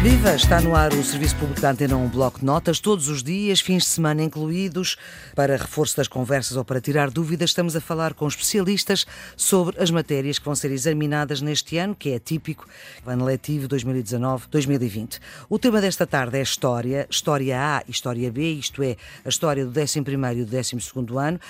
Viva! Está no ar o Serviço Público da Antena 1 Bloco de Notas, todos os dias, fins de semana incluídos. Para reforço das conversas ou para tirar dúvidas, estamos a falar com especialistas sobre as matérias que vão ser examinadas neste ano, que é típico, ano letivo 2019-2020. O tema desta tarde é História, História A e História B, isto é, a história do 11º e do 12º ano,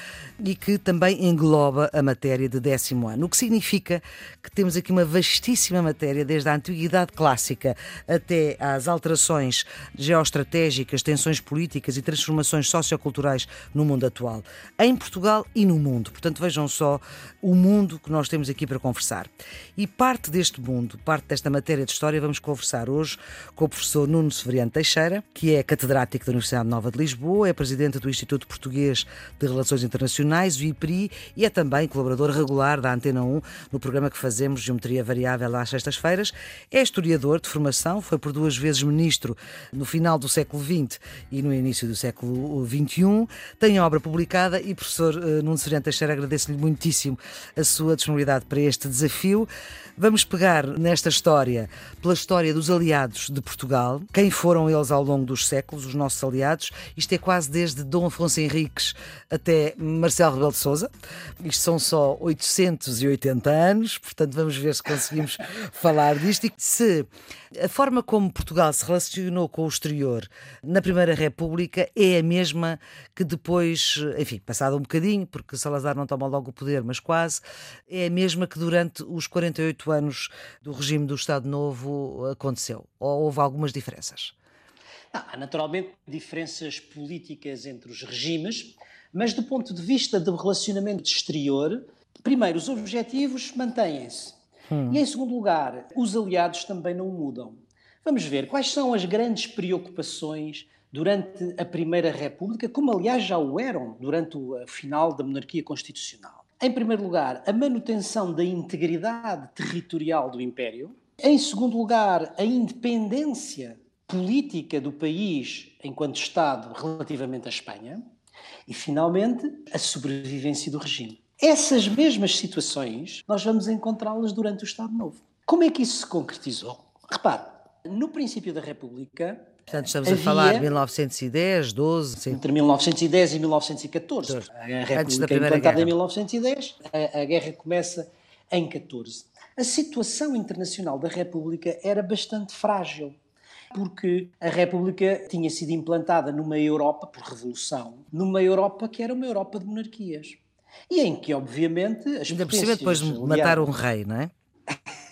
e que também engloba a matéria de décimo ano, o que significa que temos aqui uma vastíssima matéria, desde a Antiguidade Clássica até até às alterações geoestratégicas, tensões políticas e transformações socioculturais no mundo atual, em Portugal e no mundo. Portanto, vejam só o mundo que nós temos aqui para conversar. E parte deste mundo, parte desta matéria de história, vamos conversar hoje com o professor Nuno Severiano Teixeira, que é catedrático da Universidade Nova de Lisboa, é presidente do Instituto Português de Relações Internacionais, o IPRI, e é também colaborador regular da Antena 1 no programa que fazemos Geometria Variável às sextas-feiras. É historiador de formação, foi por duas vezes ministro no final do século XX e no início do século XXI. Tem obra publicada e, professor eh, Nuno Sereno Teixeira, agradeço-lhe muitíssimo a sua disponibilidade para este desafio. Vamos pegar nesta história pela história dos aliados de Portugal, quem foram eles ao longo dos séculos, os nossos aliados. Isto é quase desde Dom Afonso Henriques até Marcelo Rebelo de Sousa. Isto são só 880 anos, portanto vamos ver se conseguimos falar disto e se a forma como Portugal se relacionou com o exterior na Primeira República é a mesma que depois, enfim, passado um bocadinho, porque Salazar não toma logo o poder, mas quase, é a mesma que durante os 48 anos do regime do Estado Novo aconteceu? Ou houve algumas diferenças? há naturalmente diferenças políticas entre os regimes, mas do ponto de vista do relacionamento exterior, primeiro, os objetivos mantêm-se. Hum. E em segundo lugar, os aliados também não mudam. Vamos ver quais são as grandes preocupações durante a Primeira República, como aliás já o eram durante o final da monarquia constitucional. Em primeiro lugar, a manutenção da integridade territorial do Império. Em segundo lugar, a independência política do país enquanto Estado relativamente à Espanha. E, finalmente, a sobrevivência do regime. Essas mesmas situações nós vamos encontrá-las durante o Estado Novo. Como é que isso se concretizou? Repare, no princípio da República. Portanto, estamos havia, a falar de 1910, 12. Sim. Entre 1910 e 1914. A República Antes da Primeira implantada Guerra. em 1910, a, a guerra começa em 14. A situação internacional da República era bastante frágil porque a República tinha sido implantada numa Europa, por revolução, numa Europa que era uma Europa de monarquias. E em que, obviamente, as Ainda por cima, depois de matar um rei, não é?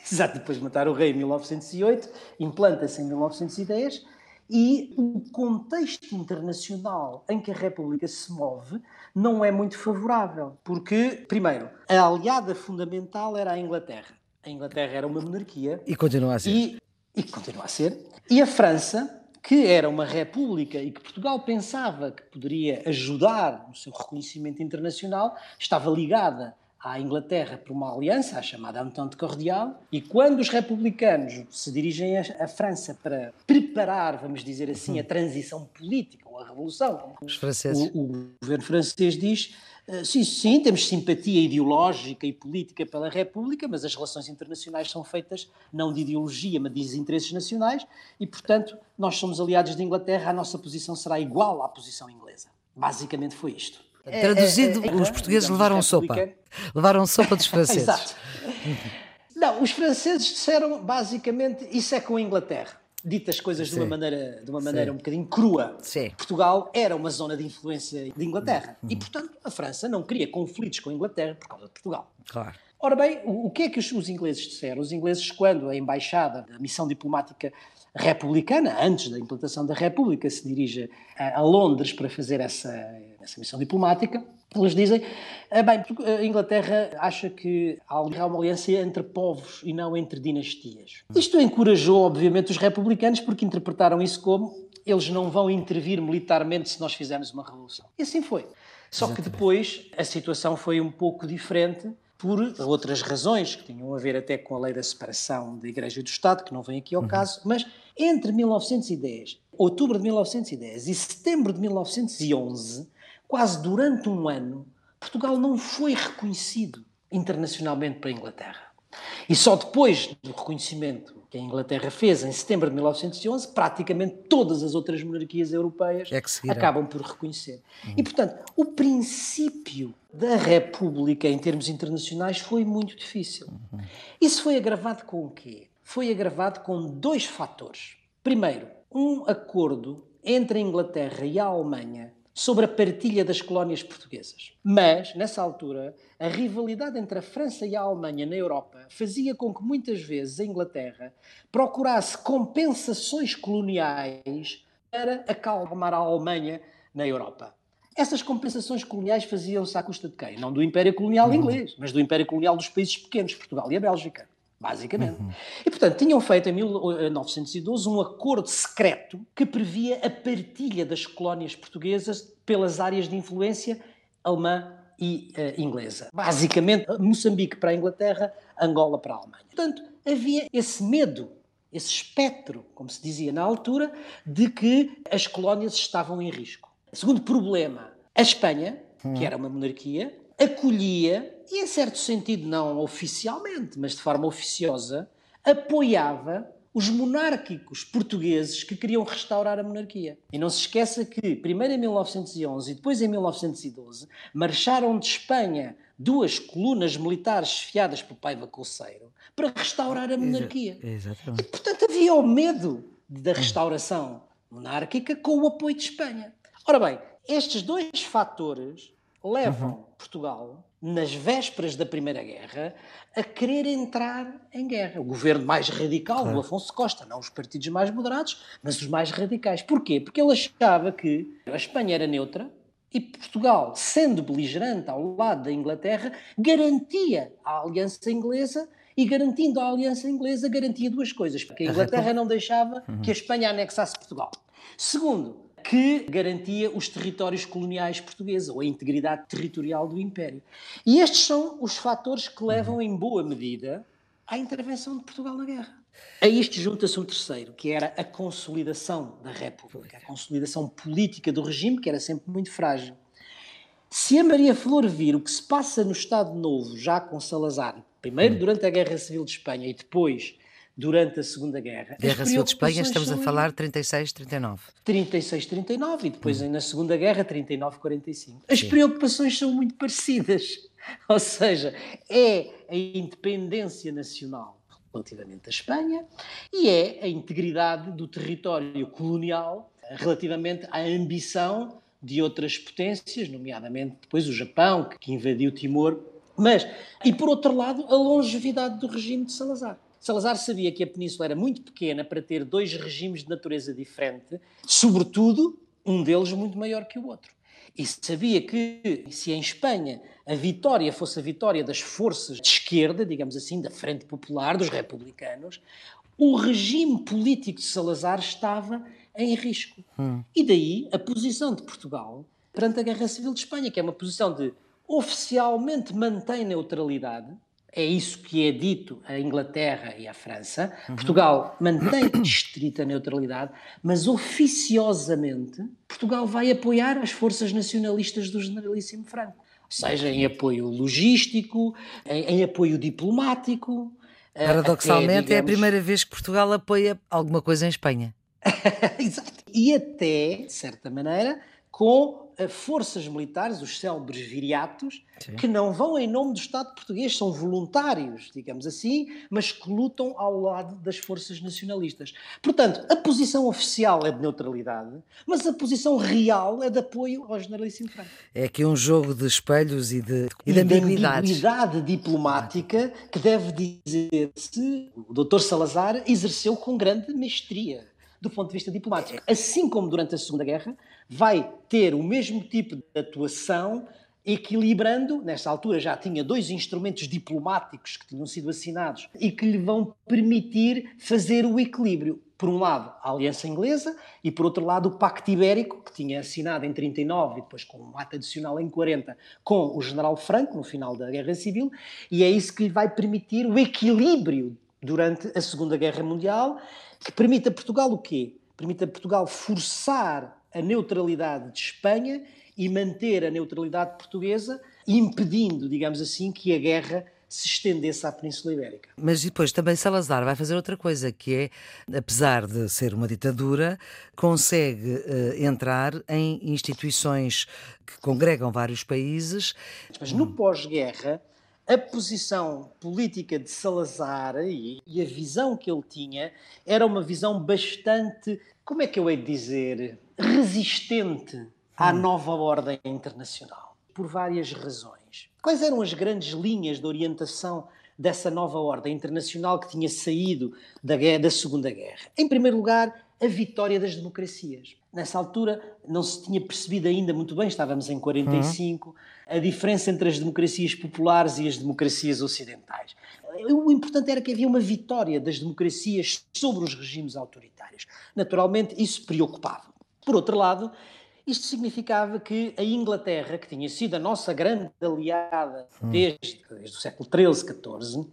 Exato, depois de matar o rei em 1908, implanta-se em 1910 e o contexto internacional em que a República se move não é muito favorável, porque, primeiro, a aliada fundamental era a Inglaterra. A Inglaterra era uma monarquia. E continua a ser. E, e continua a ser. E a França, que era uma república e que Portugal pensava que poderia ajudar no seu reconhecimento internacional, estava ligada à Inglaterra por uma aliança, a chamada Entente Cordial, e quando os republicanos se dirigem à França para preparar, vamos dizer assim, a transição política ou a revolução, os franceses. O, o governo francês diz eh, sim, sim, temos simpatia ideológica e política pela República, mas as relações internacionais são feitas não de ideologia, mas de interesses nacionais, e, portanto, nós somos aliados de Inglaterra, a nossa posição será igual à posição inglesa. Basicamente foi isto. Traduzido, é, é, é, os portugueses levaram sopa. Levaram sopa dos franceses. Exato. Não, os franceses disseram basicamente isso é com a Inglaterra dito as coisas de uma maneira, de uma maneira um bocadinho crua. Sim. Portugal era uma zona de influência de Inglaterra uhum. e, portanto, a França não queria conflitos com a Inglaterra por causa de Portugal. Claro. Ora bem, o, que é que os, ingleses disseram? Os ingleses, quando a embaixada, a missão diplomática republicana, antes da implantação da República, se dirige a, Londres para fazer essa, essa missão diplomática, eles dizem, ah, bem, a Inglaterra acha que há uma aliança entre povos e não entre dinastias. Isto encorajou, obviamente, os republicanos porque interpretaram isso como eles não vão intervir militarmente se nós fizermos uma revolução. E assim foi. Só que depois a situação foi um pouco diferente por outras razões, que tinham a ver até com a lei da separação da Igreja e do Estado, que não vem aqui ao uhum. caso, mas entre 1910, outubro de 1910 e setembro de 1911, quase durante um ano, Portugal não foi reconhecido internacionalmente pela Inglaterra. E só depois do reconhecimento que a Inglaterra fez em setembro de 1911, praticamente todas as outras monarquias europeias é acabam por reconhecer. Uhum. E, portanto, o princípio da República em termos internacionais foi muito difícil. Uhum. Isso foi agravado com o quê? Foi agravado com dois fatores. Primeiro, um acordo entre a Inglaterra e a Alemanha sobre a partilha das colónias portuguesas. Mas, nessa altura, a rivalidade entre a França e a Alemanha na Europa fazia com que muitas vezes a Inglaterra procurasse compensações coloniais para acalmar a Alemanha na Europa. Essas compensações coloniais faziam-se à custa de quem? Não do Império Colonial inglês, mas do Império Colonial dos países pequenos, Portugal e a Bélgica basicamente. Uhum. E, portanto, tinham feito em 1912 um acordo secreto que previa a partilha das colónias portuguesas pelas áreas de influência alemã e uh, inglesa. Basicamente, Moçambique para a Inglaterra, Angola para a Alemanha. Portanto, havia esse medo, esse espectro, como se dizia na altura, de que as colónias estavam em risco. Segundo problema, a Espanha, que uhum. era uma monarquia, acolhia, e em certo sentido não oficialmente, mas de forma oficiosa, apoiava os monárquicos portugueses que queriam restaurar a monarquia. E não se esqueça que, primeiro em 1911 e depois em 1912, marcharam de Espanha duas colunas militares esfiadas por Paiva Colseiro para restaurar a monarquia. Exatamente. E, portanto, havia o medo da restauração monárquica com o apoio de Espanha. Ora bem, estes dois fatores levam uhum. Portugal, nas vésperas da Primeira Guerra, a querer entrar em guerra. O governo mais radical claro. do Afonso Costa, não os partidos mais moderados, mas os mais radicais. Porquê? Porque ele achava que a Espanha era neutra e Portugal, sendo beligerante ao lado da Inglaterra, garantia a aliança inglesa e garantindo a aliança inglesa, garantia duas coisas, porque a Inglaterra não deixava uhum. que a Espanha anexasse Portugal. Segundo, que garantia os territórios coloniais portugueses, ou a integridade territorial do Império. E estes são os fatores que levam, em boa medida, à intervenção de Portugal na guerra. A isto junta-se um terceiro, que era a consolidação da República, a consolidação política do regime, que era sempre muito frágil. Se a Maria Flor vir o que se passa no Estado Novo, já com Salazar, primeiro durante a Guerra Civil de Espanha e depois durante a Segunda Guerra. Guerra Civil de Espanha, estamos a falar 36, 39. 36, 39 e depois hum. na Segunda Guerra 39, 45. As Sim. preocupações são muito parecidas. Ou seja, é a independência nacional relativamente à Espanha e é a integridade do território colonial relativamente à ambição de outras potências, nomeadamente depois o Japão, que invadiu Timor, mas, e por outro lado, a longevidade do regime de Salazar. Salazar sabia que a península era muito pequena para ter dois regimes de natureza diferente, sobretudo um deles muito maior que o outro. E sabia que se em Espanha a vitória fosse a vitória das forças de esquerda, digamos assim, da Frente Popular, dos republicanos, o regime político de Salazar estava em risco. Hum. E daí a posição de Portugal perante a Guerra Civil de Espanha, que é uma posição de oficialmente mantém neutralidade, é isso que é dito à Inglaterra e à França. Uhum. Portugal mantém estrita neutralidade, mas oficiosamente Portugal vai apoiar as forças nacionalistas do generalíssimo Franco. Seja em apoio logístico, em, em apoio diplomático. Eh, Paradoxalmente, até, digamos... é a primeira vez que Portugal apoia alguma coisa em Espanha. Exato. E até, de certa maneira, com forças militares, os célebres viriatos, Sim. que não vão em nome do Estado português, são voluntários, digamos assim, mas que lutam ao lado das forças nacionalistas. Portanto, a posição oficial é de neutralidade, mas a posição real é de apoio ao generalíssimo Franco. É aqui um jogo de espelhos e de, e, e de ambiguidades. ambiguidade diplomática que deve dizer-se o Dr. Salazar exerceu com grande mestria do ponto de vista diplomático. Assim como durante a Segunda Guerra, vai ter o mesmo tipo de atuação, equilibrando, nessa altura já tinha dois instrumentos diplomáticos que tinham sido assinados e que lhe vão permitir fazer o equilíbrio. Por um lado, a Aliança Inglesa e, por outro lado, o Pacto Ibérico, que tinha assinado em 39 e depois com um ato adicional em 40 com o General Franco, no final da Guerra Civil, e é isso que lhe vai permitir o equilíbrio durante a Segunda Guerra Mundial, que permite a Portugal o quê? Permite a Portugal forçar a neutralidade de Espanha e manter a neutralidade portuguesa, impedindo, digamos assim, que a guerra se estendesse à Península Ibérica. Mas depois também Salazar vai fazer outra coisa, que é, apesar de ser uma ditadura, consegue uh, entrar em instituições que congregam vários países. Mas no pós-guerra, a posição política de Salazar e, e, a visão que ele tinha era uma visão bastante, como é que eu hei de dizer, resistente à hum. nova ordem internacional, por várias razões. Quais eram as grandes linhas de orientação dessa nova ordem internacional que tinha saído da, guerra, da Segunda Guerra? Em primeiro lugar, a vitória das democracias. Nessa altura não se tinha percebido ainda muito bem, estávamos em 45, uhum. a diferença entre as democracias populares e as democracias ocidentais. O importante era que havia uma vitória das democracias sobre os regimes autoritários. Naturalmente, isso preocupava. Por outro lado, isto significava que a Inglaterra, que tinha sido a nossa grande aliada desde, desde o século XIII, XIV,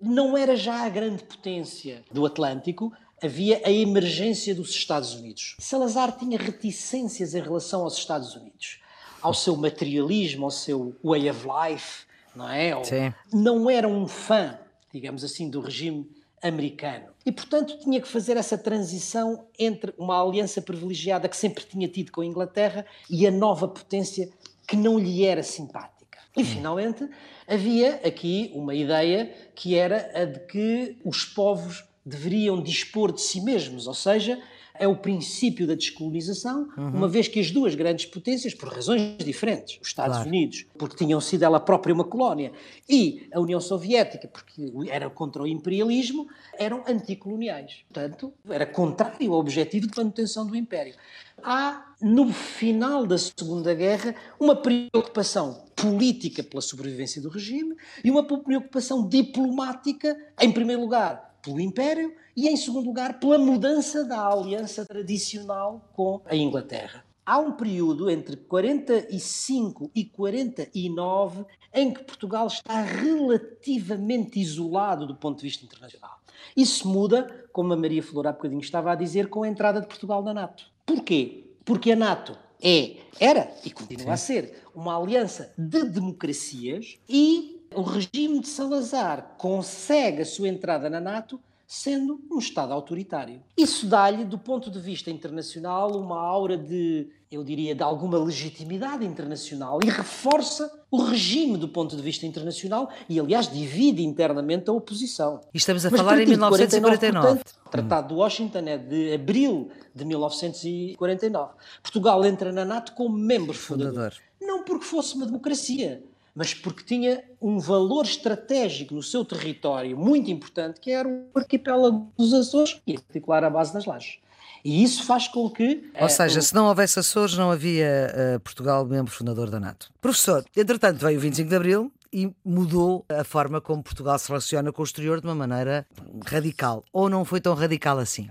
não era já a grande potência do Atlântico, havia a emergência dos Estados Unidos. Salazar tinha reticências em relação aos Estados Unidos, ao seu materialismo, ao seu way of life, não é? Sim. Não era um fã, digamos assim, do regime americano. E, portanto, tinha que fazer essa transição entre uma aliança privilegiada que sempre tinha tido com a Inglaterra e a nova potência que não lhe era simpática. E, finalmente, havia aqui uma ideia que era a de que os povos deveriam dispor de si mesmos, ou seja, é o princípio da descolonização, uhum. uma vez que as duas grandes potências, por razões diferentes, os Estados claro. Unidos, porque tinham sido ela própria uma colónia, e a União Soviética, porque era contra o imperialismo, eram anticoloniais. Portanto, era contrário ao objetivo de manutenção do império. Há, no final da Segunda Guerra, uma preocupação política pela sobrevivência do regime e uma preocupação diplomática, em primeiro lugar, pelo Império e, em segundo lugar, pela mudança da aliança tradicional com a Inglaterra. Há um período entre 45 e 49 em que Portugal está relativamente isolado do ponto de vista internacional. Isso muda, como a Maria Flor há bocadinho estava a dizer, com a entrada de Portugal na NATO. Porquê? Porque a NATO é, era e continua Sim. a ser uma aliança de democracias e o regime de Salazar consegue a sua entrada na NATO sendo um Estado autoritário. Isso dá-lhe, do ponto de vista internacional, uma aura de, eu diria, de alguma legitimidade internacional e reforça o regime do ponto de vista internacional e, aliás, divide internamente a oposição. E estamos a Mas falar em 1949. Portanto, o Tratado de Washington é de abril de 1949. Portugal entra na NATO como membro fundador. fundador. Não porque fosse uma democracia, mas porque tinha um valor estratégico no seu território muito importante, que era o arquipélago dos Açores e, em particular, a base das lajes. E isso faz com que. Ou seja, se não houvesse Açores, não havia uh, Portugal membro fundador da NATO. Professor, entretanto, veio o 25 de Abril e mudou a forma como Portugal se relaciona com o exterior de uma maneira radical. Ou não foi tão radical assim?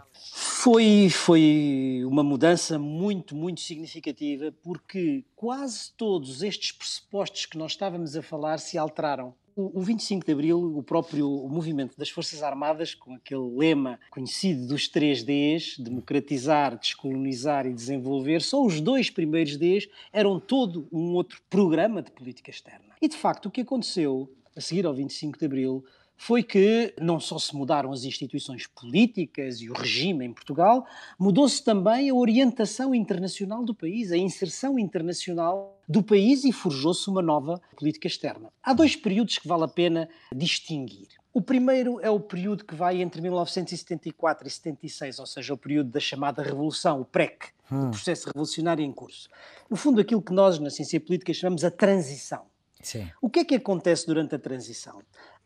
Foi, foi uma mudança muito, muito significativa, porque quase todos estes pressupostos que nós estávamos a falar se alteraram. O, 25 de Abril, o próprio movimento das Forças Armadas, com aquele lema conhecido dos três Ds, democratizar, descolonizar e desenvolver, só os dois primeiros Ds eram todo um outro programa de política externa. E, de facto, o que aconteceu a seguir ao 25 de Abril foi que não só se mudaram as instituições políticas e o regime em Portugal, mudou-se também a orientação internacional do país, a inserção internacional do país e forjou-se uma nova política externa. Há dois períodos que vale a pena distinguir. O primeiro é o período que vai entre 1974 e 76, ou seja, o período da chamada Revolução, o PREC, hum. o processo revolucionário em curso. No fundo, aquilo que nós na ciência política chamamos a transição. Sim. O que é que acontece durante a transição?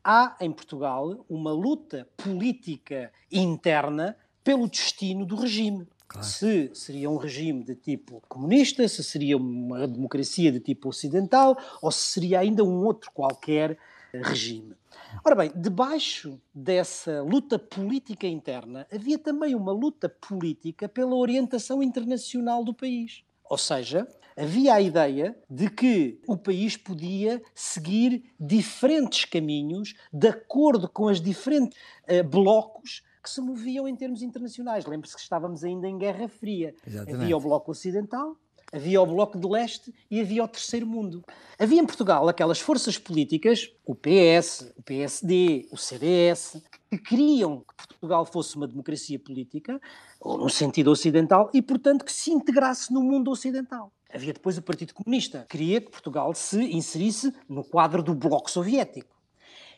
Há em Portugal uma luta política interna pelo destino do regime. Claro. Se seria um regime de tipo comunista, se seria uma democracia de tipo ocidental, ou se seria ainda um outro qualquer regime. Ora bem, debaixo dessa luta política interna havia também uma luta política pela orientação internacional do país. Ou seja, havia a ideia de que o país podia seguir diferentes caminhos de acordo com os diferentes uh, blocos que se moviam em termos internacionais. Lembre-se que estávamos ainda em Guerra Fria. Exatamente. Havia o Bloco Ocidental, Havia o Bloco de Leste e havia o Terceiro Mundo. Havia em Portugal aquelas forças políticas, o PS, o PSD, o CDS, que queriam que Portugal fosse uma democracia política, ou no sentido ocidental, e, portanto, que se integrasse no mundo ocidental. Havia depois o Partido Comunista, que queria que Portugal se inserisse no quadro do Bloco Soviético.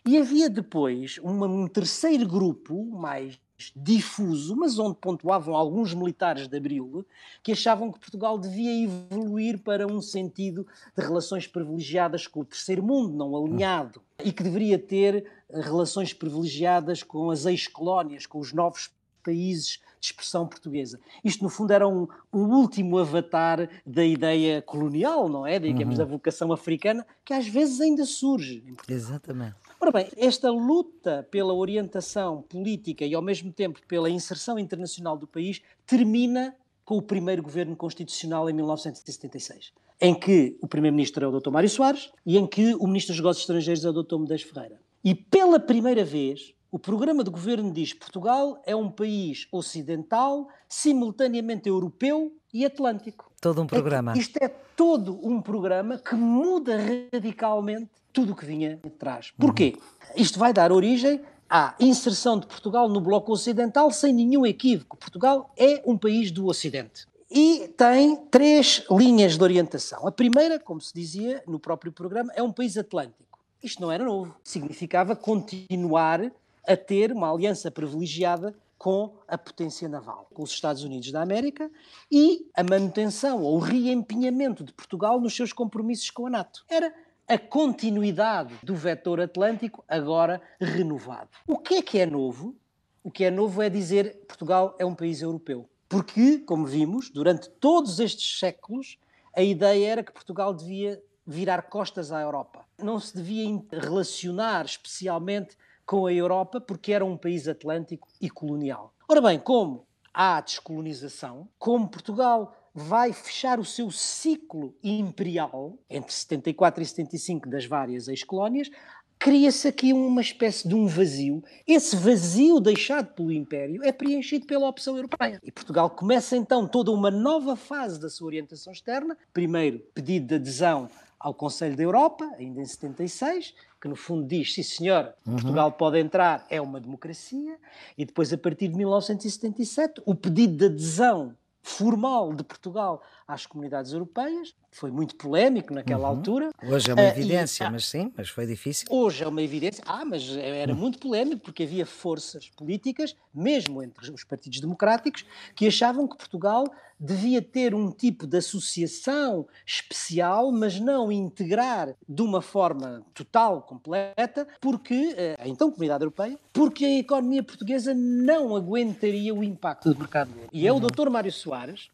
E havia depois uma, um terceiro grupo, mais difuso, mas onde pontuavam alguns militares de Abril, que achavam que Portugal devia evoluir para um sentido de relações privilegiadas com o terceiro mundo, não alinhado, e que deveria ter eh, relações privilegiadas com as ex-colónias, com os novos países de expressão portuguesa. Isto, no fundo, era um, um último avatar da ideia colonial, não é? Digamos, uhum. da vocação africana, que às vezes ainda surge. Exatamente. Ora bem, esta luta pela orientação política e, ao mesmo tempo, pela inserção internacional do país termina com o primeiro governo constitucional em 1976, em que o primeiro-ministro é o Dr. Mário Soares e em que o ministro dos Negócios Estrangeiros é o Dr. Medeiros Ferreira. E pela primeira vez, o programa de governo diz que Portugal é um país ocidental, simultaneamente europeu e atlântico. Todo um programa. É isto é todo um programa que muda radicalmente tudo o que vinha atrás. Porquê? Isto vai dar origem à inserção de Portugal no Bloco Ocidental sem nenhum equívoco. Portugal é um país do Ocidente. E tem três linhas de orientação. A primeira, como se dizia no próprio programa, é um país atlântico. Isto não era novo. Significava continuar a ter uma aliança privilegiada com a potência naval, com os Estados Unidos da América e a manutenção ou o reempenhamento de Portugal nos seus compromissos com a NATO. Era a continuidade do vetor atlântico agora renovado. O que é que é novo? O que é novo é dizer que Portugal é um país europeu. Porque, como vimos, durante todos estes séculos, a ideia era que Portugal devia virar costas à Europa. Não se devia relacionar especialmente com a Europa porque era um país atlântico e colonial. Ora bem, como há descolonização, como Portugal vai fechar o seu ciclo imperial entre 74 e 75 das várias ex-colónias, cria-se aqui uma espécie de um vazio. Esse vazio deixado pelo Império é preenchido pela opção europeia. E Portugal começa então toda uma nova fase da sua orientação externa. Primeiro, pedido de adesão ao Conselho da Europa, ainda em 76, que no fundo diz, sim senhor, uhum. Portugal pode entrar, é uma democracia, e depois a partir de 1977 o pedido de adesão formal de Portugal às comunidades europeias. Foi muito polémico naquela uhum. altura. Hoje é uma ah, evidência, uh, e, mas sim, mas foi difícil. Hoje é uma evidência. Ah, mas era muito polémico porque havia forças políticas, mesmo entre os partidos democráticos, que achavam que Portugal devia ter um tipo de associação especial, mas não integrar de uma forma total, completa, porque a então Comunidade Europeia, porque a economia portuguesa não aguentaria o impacto do mercado. E é o uhum. Dr. Mário Soares,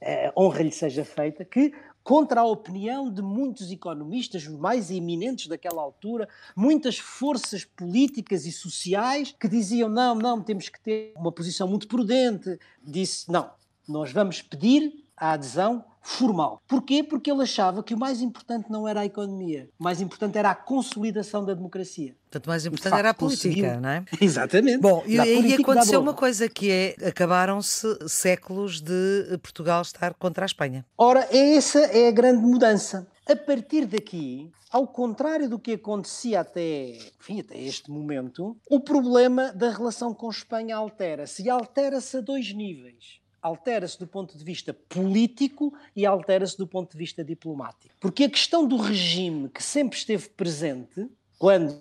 eh, honra lhe seja feita, que contra a opinião de muitos economistas, mais eminentes daquela altura, muitas forças políticas e sociais que diziam não, não, temos que ter uma posição muito prudente. Disse, não, nós vamos pedir a adesão formal. Porquê? Porque ele achava que o mais importante não era a economia, o mais importante era a consolidação da democracia. Portanto, o mais importante facto, era a política, conseguiu. não é? Exatamente. Bom, e aí aconteceu uma coisa que é, acabaram-se séculos de Portugal estar contra a Espanha. Ora, essa é a grande mudança. A partir daqui, ao contrário do que acontecia até, enfim, até este momento, o problema da relação com Espanha altera-se e altera-se a dois níveis altera-se do ponto de vista político e altera-se do ponto de vista diplomático. Porque a questão do regime que sempre esteve presente, quando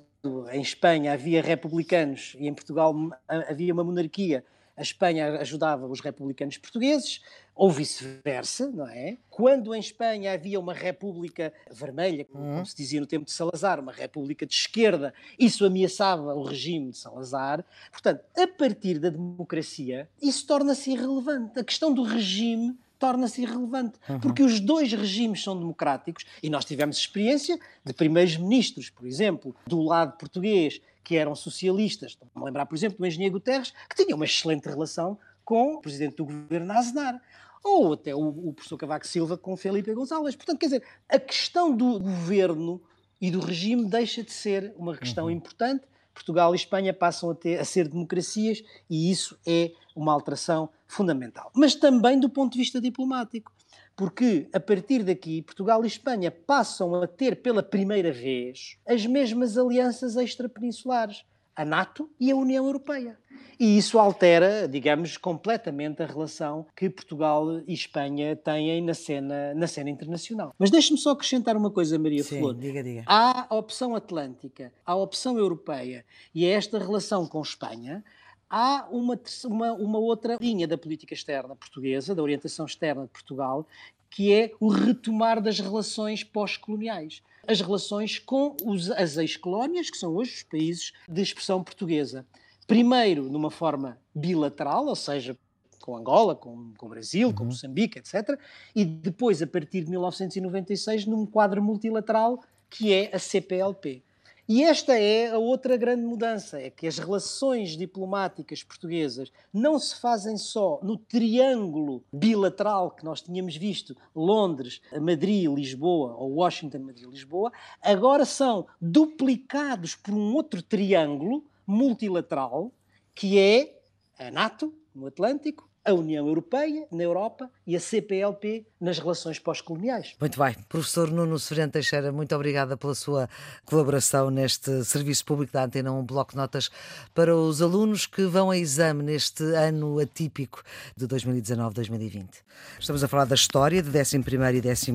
em Espanha havia republicanos e em Portugal havia uma monarquia, a Espanha ajudava os republicanos portugueses, ou vice-versa, não é? Quando em Espanha havia uma república vermelha, como uhum. se dizia no tempo de Salazar, uma república de esquerda, isso ameaçava o regime de Salazar. Portanto, a partir da democracia, isso torna-se irrelevante. A questão do regime torna-se irrelevante, uhum. porque os dois regimes são democráticos e nós tivemos experiência de primeiros ministros, por exemplo, do lado português, que eram socialistas. Vamos lembrar, por exemplo, do engenheiro Guterres, que tinha uma excelente relação com o presidente do governo Aznar ou até o, o professor Cavaco Silva com Felipe Gonçalves. Portanto, quer dizer, a questão do governo e do regime deixa de ser uma questão uhum. importante. Portugal e Espanha passam a, ter, a ser democracias e isso é uma alteração fundamental. Mas também do ponto de vista diplomático. Porque a partir daqui Portugal e Espanha passam a ter pela primeira vez as mesmas alianças extrapeninsulares, a NATO e a União Europeia. E isso altera, digamos, completamente a relação que Portugal e Espanha têm na cena, na cena internacional. Mas deixe-me só acrescentar uma coisa, Maria Sim, Flor. Diga, diga. Há a opção atlântica, há a opção europeia e é esta relação com Espanha há uma, uma, uma, outra linha da política externa portuguesa, da orientação externa de Portugal, que é o retomar das relações pós-coloniais. As relações com os, as ex-colónias, que são hoje os países de expressão portuguesa. Primeiro, numa forma bilateral, ou seja, com Angola, com, com o Brasil, uhum. com Moçambique, etc. E depois, a partir de 1996, num quadro multilateral que é a CPLP. E esta é a outra grande mudança, é que as relações diplomáticas portuguesas não se fazem só no triângulo bilateral que nós tínhamos visto, Londres, Madrid, Lisboa, ou Washington, Madrid, Lisboa, agora são duplicados por um outro triângulo multilateral, que é a NATO, no Atlântico, a União Europeia na Europa e a CPLP nas relações pós-coloniais. Muito bem. Professor Nuno Severino Teixeira, muito obrigada pela sua colaboração neste Serviço Público da Antena, um bloco de notas para os alunos que vão a exame neste ano atípico de 2019-2020. Estamos a falar da história de 11 e 12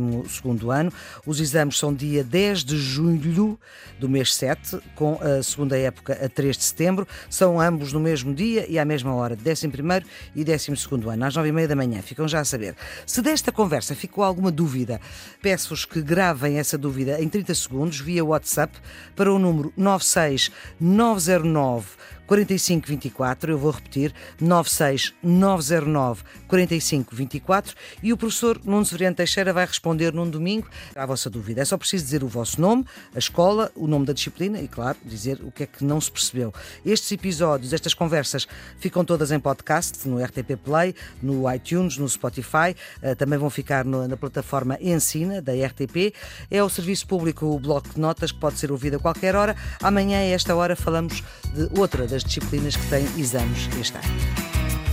ano. Os exames são dia 10 de julho do mês 7, com a segunda época a 3 de setembro. São ambos no mesmo dia e à mesma hora, 11 e 12 segundo ano, às nove e meia da manhã. Ficam já a saber. Se desta conversa ficou alguma dúvida, peço-vos que gravem essa dúvida em 30 segundos via WhatsApp para o número 96909 4524, eu vou repetir, 96909 4524 e o professor Nuno Severiano Teixeira vai responder num domingo à vossa dúvida. É só preciso dizer o vosso nome, a escola, o nome da disciplina e, claro, dizer o que é que não se percebeu. Estes episódios, estas conversas ficam todas em podcast, no RTP Play, no iTunes, no Spotify, eh, também vão ficar na plataforma Ensina, da RTP. É o serviço público, o bloco de notas, que pode ser ouvido a qualquer hora. Amanhã, a esta hora, falamos de outra das disciplinas que têm exames este ano.